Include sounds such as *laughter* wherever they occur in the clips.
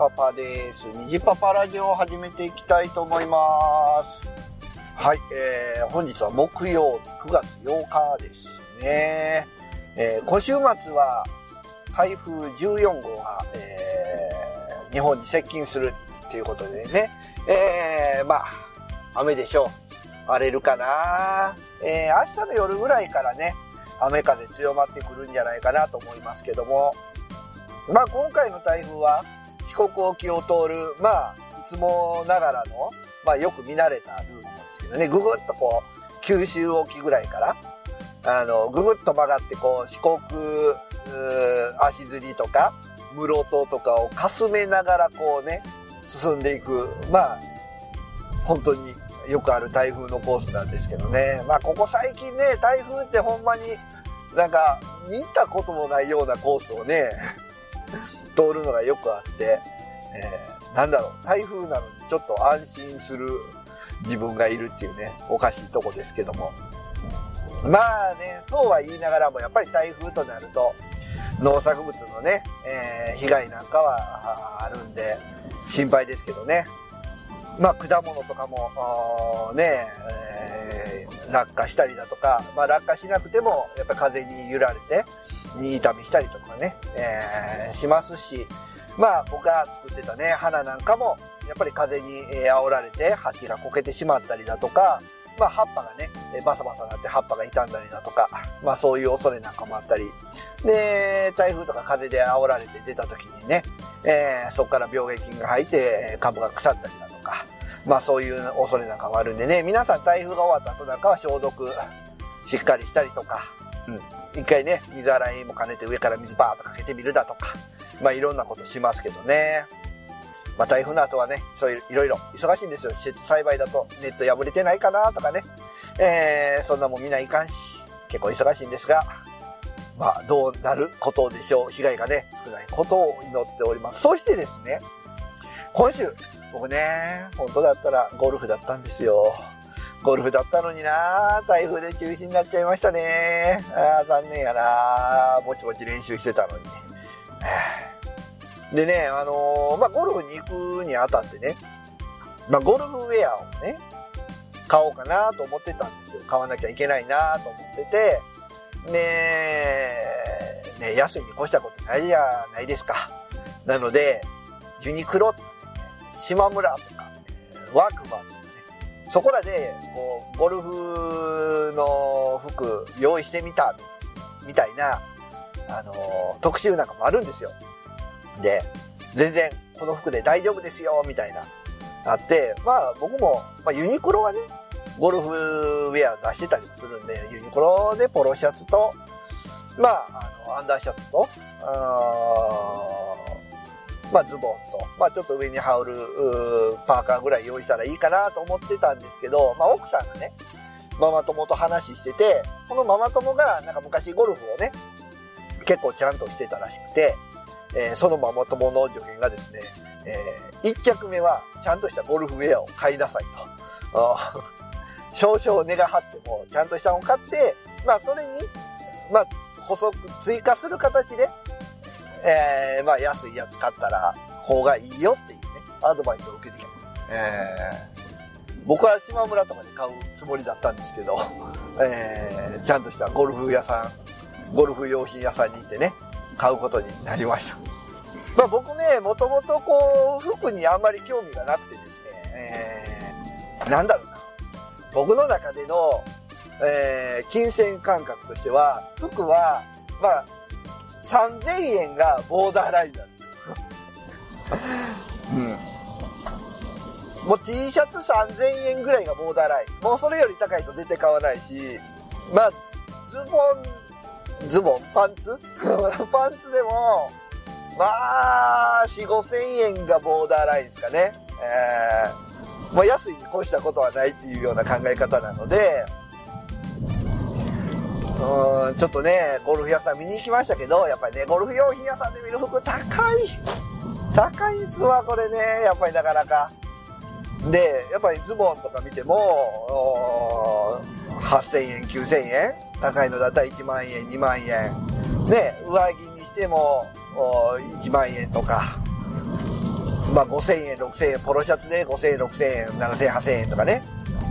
パパです。虹パパラジオを始めていきたいと思います。はい、えー、本日は木曜日9月8日ですね。えー、今週末は台風14号が、えー、日本に接近するっていうことでね、えー、まあ、雨でしょう。荒れるかなえー、明日の夜ぐらいからね、雨風強まってくるんじゃないかなと思いますけども、まあ今回の台風は四国沖を通る、まあいつもながらの、まあよく見慣れたルートなんですけどね、ぐぐっとこう、九州沖ぐらいから、あの、ぐぐっと曲がってこう、四国、足摺りとか、室戸とかをかすめながらこうね、進んでいく、まあ、本当によくある台風のコースなんですけどね。まあここ最近ね、台風ってほんまになんか見たこともないようなコースをね、通るのがよくあって、えー、なんだろう、台風なのにちょっと安心する自分がいるっていうね、おかしいとこですけども。まあね、そうは言いながらもやっぱり台風となると、農作物のね、えー、被害なんかはあるんで、心配ですけどね。まあ、果物とかも、ね、えー、落下したりだとか、まあ、落下しなくても、やっぱり風に揺られて、煮痛みしたりとかね、えー、しますし、まあ、僕が作ってたね、花なんかも、やっぱり風に煽られて、鉢がこけてしまったりだとか、まあ、葉っぱがね、バサバサなって葉っぱが傷んだりだとか、まあ、そういう恐れなんかもあったり、で、台風とか風で煽られて出た時にね、えー、そこから病原菌が入って株が腐ったりだとか、まあそういう恐れなんかもあるんでね、皆さん台風が終わった後なんかは消毒しっかりしたりとか、うん、一回ね、水洗いも兼ねて上から水バーッとかけてみるだとか、まあいろんなことしますけどね。まあ台風の後はね、そういういろいろ忙しいんですよ。施設栽培だとネット破れてないかなとかね。えー、そんなもん見ないかんし、結構忙しいんですが、まあどうなることでしょう。被害がね、少ないことを祈っております。そしてですね、今週、僕ね、本当だったらゴルフだったんですよ。ゴルフだったのにな台風で中止になっちゃいましたね。あ残念やなぼちぼち練習してたのに。*sighs* でね、あのー、まあ、ゴルフに行くにあたってね、まあ、ゴルフウェアをね、買おうかなと思ってたんですよ。買わなきゃいけないなと思ってて、ねね安いに越したことないじゃないですか。なので、ユニクロ、島村とか、ワークマン、そこらで、こう、ゴルフの服用意してみた、みたいな、あのー、特集なんかもあるんですよ。で、全然この服で大丈夫ですよ、みたいな、あって、まあ僕も、まあユニクロはね、ゴルフウェア出してたりするんで、ユニクロでポロシャツと、まあ、あの、アンダーシャツと、あまあズボンと、まあちょっと上に羽織るパーカーぐらい用意したらいいかなと思ってたんですけど、まあ奥さんがね、ママ友と話してて、このママ友がなんか昔ゴルフをね、結構ちゃんとしてたらしくて、えー、そのママ友の助言がですね、えー、1着目はちゃんとしたゴルフウェアを買いなさいと。少々値が張ってもちゃんとしたのを買って、まあそれに、まあ補足、追加する形で、えー、まあ安いやつ買ったら方がいいよっていうね、アドバイスを受けてきた。えー、僕は島村とかで買うつもりだったんですけど、*laughs* えー、ちゃんとしたゴルフ屋さん、ゴルフ用品屋さんに行ってね、買うことになりました。まあ僕ね、もともとこう、服にあんまり興味がなくてですね、えー、なんだろうな。僕の中での、えー、金銭感覚としては、服は、まあ、3000円がボーダーラインなんですよ。うん。もう T シャツ3000円ぐらいがボーダーライン。もうそれより高いと絶対買わないし、まあ、ズボン、ズボン？パンツ？*laughs* パンツでも、まあ、4、5千円がボーダーラインですかね。えー、もう安いに越したことはないっていうような考え方なので、うん、ちょっとね、ゴルフ屋さん見に行きましたけど、やっぱりね、ゴルフ用品屋さんで見る服高い。高いっすわ、これね。やっぱりなかなか。で、やっぱりズボンとか見ても、8000円、9000円高いのだったら1万円、2万円。ね、上着にしても1万円とか。まあ5000円、6000円、ポロシャツで5000円、6000円、7000円、8000円とかね、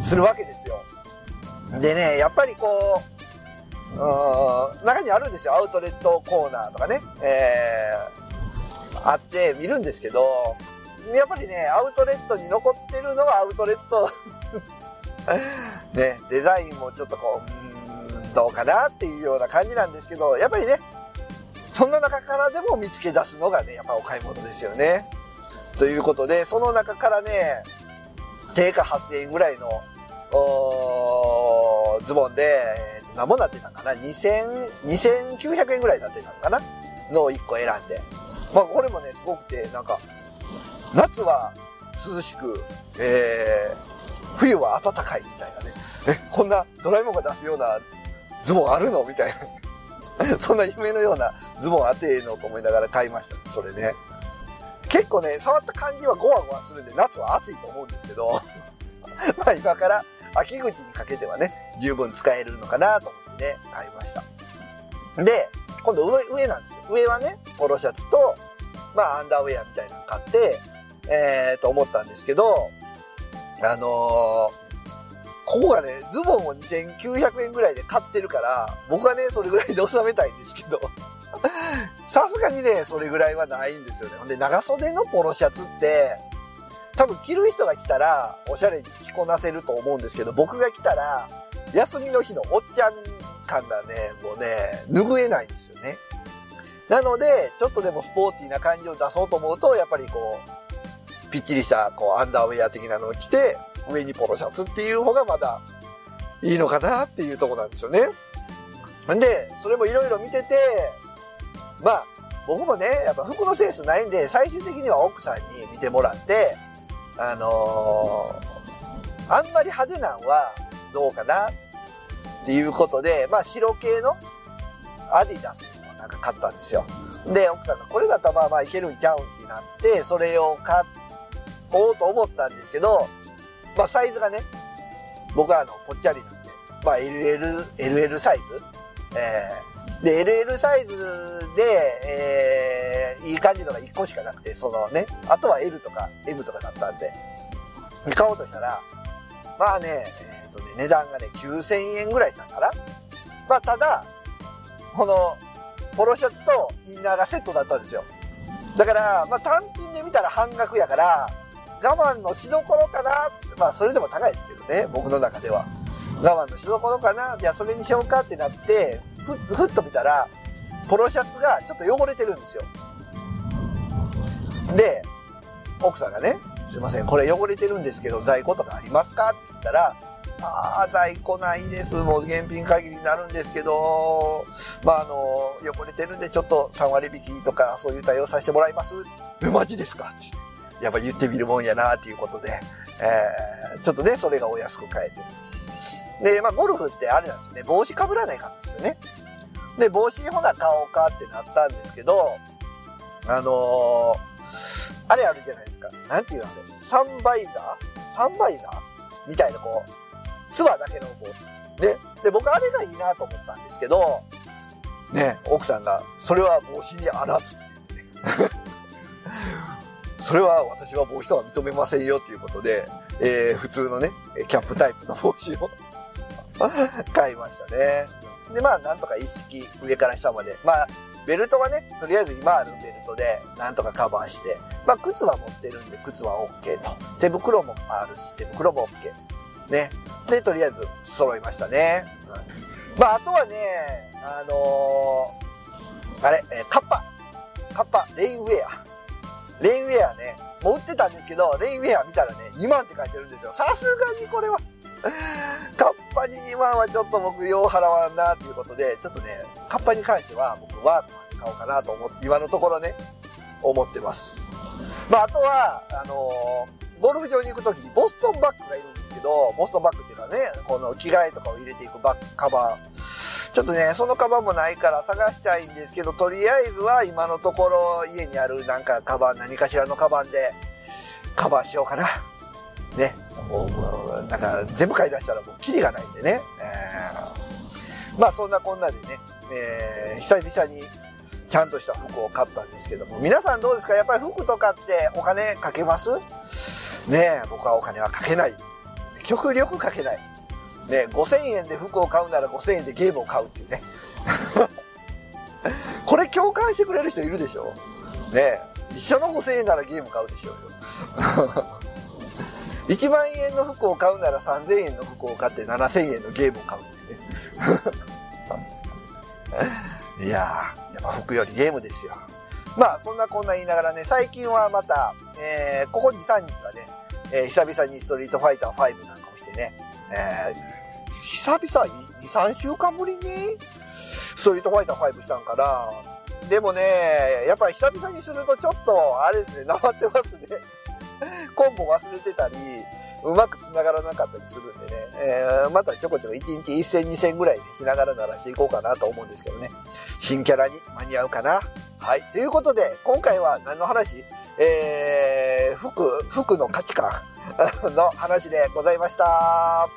するわけですよ。でね、やっぱりこう、うん、中にあるんですよ。アウトレットコーナーとかね、えー、あって見るんですけど、やっぱりね、アウトレットに残ってるのはアウトレット *laughs* ね、デザインもちょっとこう、うん、どうかなっていうような感じなんですけど、やっぱりね、そんな中からでも見つけ出すのがね、やっぱお買い物ですよね。ということで、その中からね、定価8000円ぐらいの、ズボンで、何もなってたかな ?2000、2900円ぐらいになってたのかなのを1個選んで。まあこれもね、すごくて、なんか、夏は涼しく、えー、冬は暖かいみたいなね。え、こんなドラえもんが出すようなズボンあるの？みたいな。*laughs* そんな夢のようなズボンあってええのと思いながら買いました、それね。結構ね、触った感じはゴワゴワするんで、夏は暑いと思うんですけど、*laughs* まあ今から秋口にかけてはね、十分使えるのかなと思ってね、買いました。で、今度上、上なんですよ。上はね、ポロシャツと、まあアンダーウェアみたいなの買って、えー、と思ったんですけど、あのー、ここがね、ズボンを2900円ぐらいで買ってるから、僕はね、それぐらいで収めたいんですけど、*laughs* さすがにね、それぐらいはないんですよね。ほんで、長袖のポロシャツって、多分着る人が来たら、おしゃれに着こなせると思うんですけど、僕が来たら、休みの日のおっちゃん感がね、もうね、拭えないんですよね。なので、ちょっとでもスポーティーな感じを出そうと思うと、やっぱりこう、ぴっちりした、こう、アンダーウェア的なのを着て、上にポロシャツっていう方がまだいいのかなっていうとこなんですよね。んで、それもいろいろ見てて、まあ、僕もね、やっぱ服のセンスないんで、最終的には奥さんに見てもらって、あのー、あんまり派手なんはどうかなっていうことで、まあ白系のアディダスをなんか買ったんですよ。で、奥さんがこれだったらまあまあいけるんちゃうんってなって、それを買おうと思ったんですけど、まあサイズがね、僕はあの、ぽっちゃりなんで、まあ LL、LL サイズ？えーで、LL サイズで、えー、いい感じのが1個しかなくて、そのね、あとは L とか M とかだったんで、買おうとしたら、まあね、えっ、ー、とね、値段がね、9000円ぐらいだから、まあただ、この、ポロシャツとインナーがセットだったんですよ。だから、まあ単品で見たら半額やから、我慢のしどころかなまあそれでも高いですけどね、僕の中では。我慢のしどころかなじゃあそれにしようかってなって、ふっと見たら、ポロシャツがちょっと汚れてるんですよ。で、奥さんがね、すいません、これ汚れてるんですけど、在庫とかありますか？って言ったら、ああ、在庫ないです。もう現品限りになるんですけど、まあ、あの、汚れてるんでちょっと3割引きとかそういう対応させてもらいます。え、マジですか？って。やっぱ言ってみるもんやなっていうことで、えー、ちょっとね、それがお安く買えて。で、まあ、ゴルフってあれなんですよね。帽子かぶらないかんですよね。で、帽子ほな買おうかってなったんですけど、あのー、あれあるじゃないですか。なんていうのあれ。サンバイザーサンバイザーみたいなこう、ツバだけの帽子。ね。で、僕あれがいいなと思ったんですけど、ね、奥さんが、それは帽子にあらずって。*laughs* それは私は帽子とは認めませんよっていうことで、えー、普通のね、キャップタイプの帽子を *laughs* 買いましたね。で、まあ、なんとか一式上から下まで。まあ、ベルトはね、とりあえず今あるベルトで、なんとかカバーして、まあ、靴は持ってるんで、靴は OK と。手袋もあるし、手袋も OK。ね。で、とりあえず揃いましたね。うん、まあ、あとはね、あのー、あれ、え、カッパ。カッパ、レインウェア。レインウェアね、もう売ってたんですけど、レインウェア見たらね、2万って書いてるんですよ。さすがにこれはカッパに2万はちょっと僕、よう払わんなっていうことで、ちょっとね、カッパに関しては僕は買おうかなと思って、今のところね、思ってます。まあ、あとは、あのー、ゴルフ場に行くときにボストンバッグがいるんですけど、ボストンバッグっていうのはね、この着替えとかを入れていくバッグ、カバー。ちょっとね、そのカバンもないから探したいんですけど、とりあえずは今のところ家にあるなんかカバン、何かしらのカバンでカバーしようかな。ね。なんか全部買い出したらもうキリがないんでね。えー、まあそんなこんなでね、えー、久々にちゃんとした服を買ったんですけども、皆さんどうですか？やっぱり服とかってお金かけます？ね、僕はお金はかけない。極力かけない。ね、5000円で服を買うなら5000円でゲームを買うっていうね。*laughs* これ共感してくれる人いるでしょ？ね一緒の5000円ならゲーム買うでしょうよ。1万円の服を買うなら3000円の服を買って7000円のゲームを買うってね。*laughs* いやー、やっぱ服よりゲームですよ。まあ、そんなこんな言いながらね、最近はまた、えー、ここ2、3日はね、えー、久々にストリートファイター5なんかをしてね、えー、久々2、3週間ぶりに？ストリートファイター5したんから、でもね、やっぱり久々にするとちょっと、あれですね、*laughs* なまってますね。コンボ忘れてたり、うまく繋がらなかったりするんでね、えー、またちょこちょこ1日1000、2000ぐらいにしながら鳴らしていこうかなと思うんですけどね。新キャラに間に合うかな。はい。ということで、今回は何の話？えー、服、服の価値観の話でございました。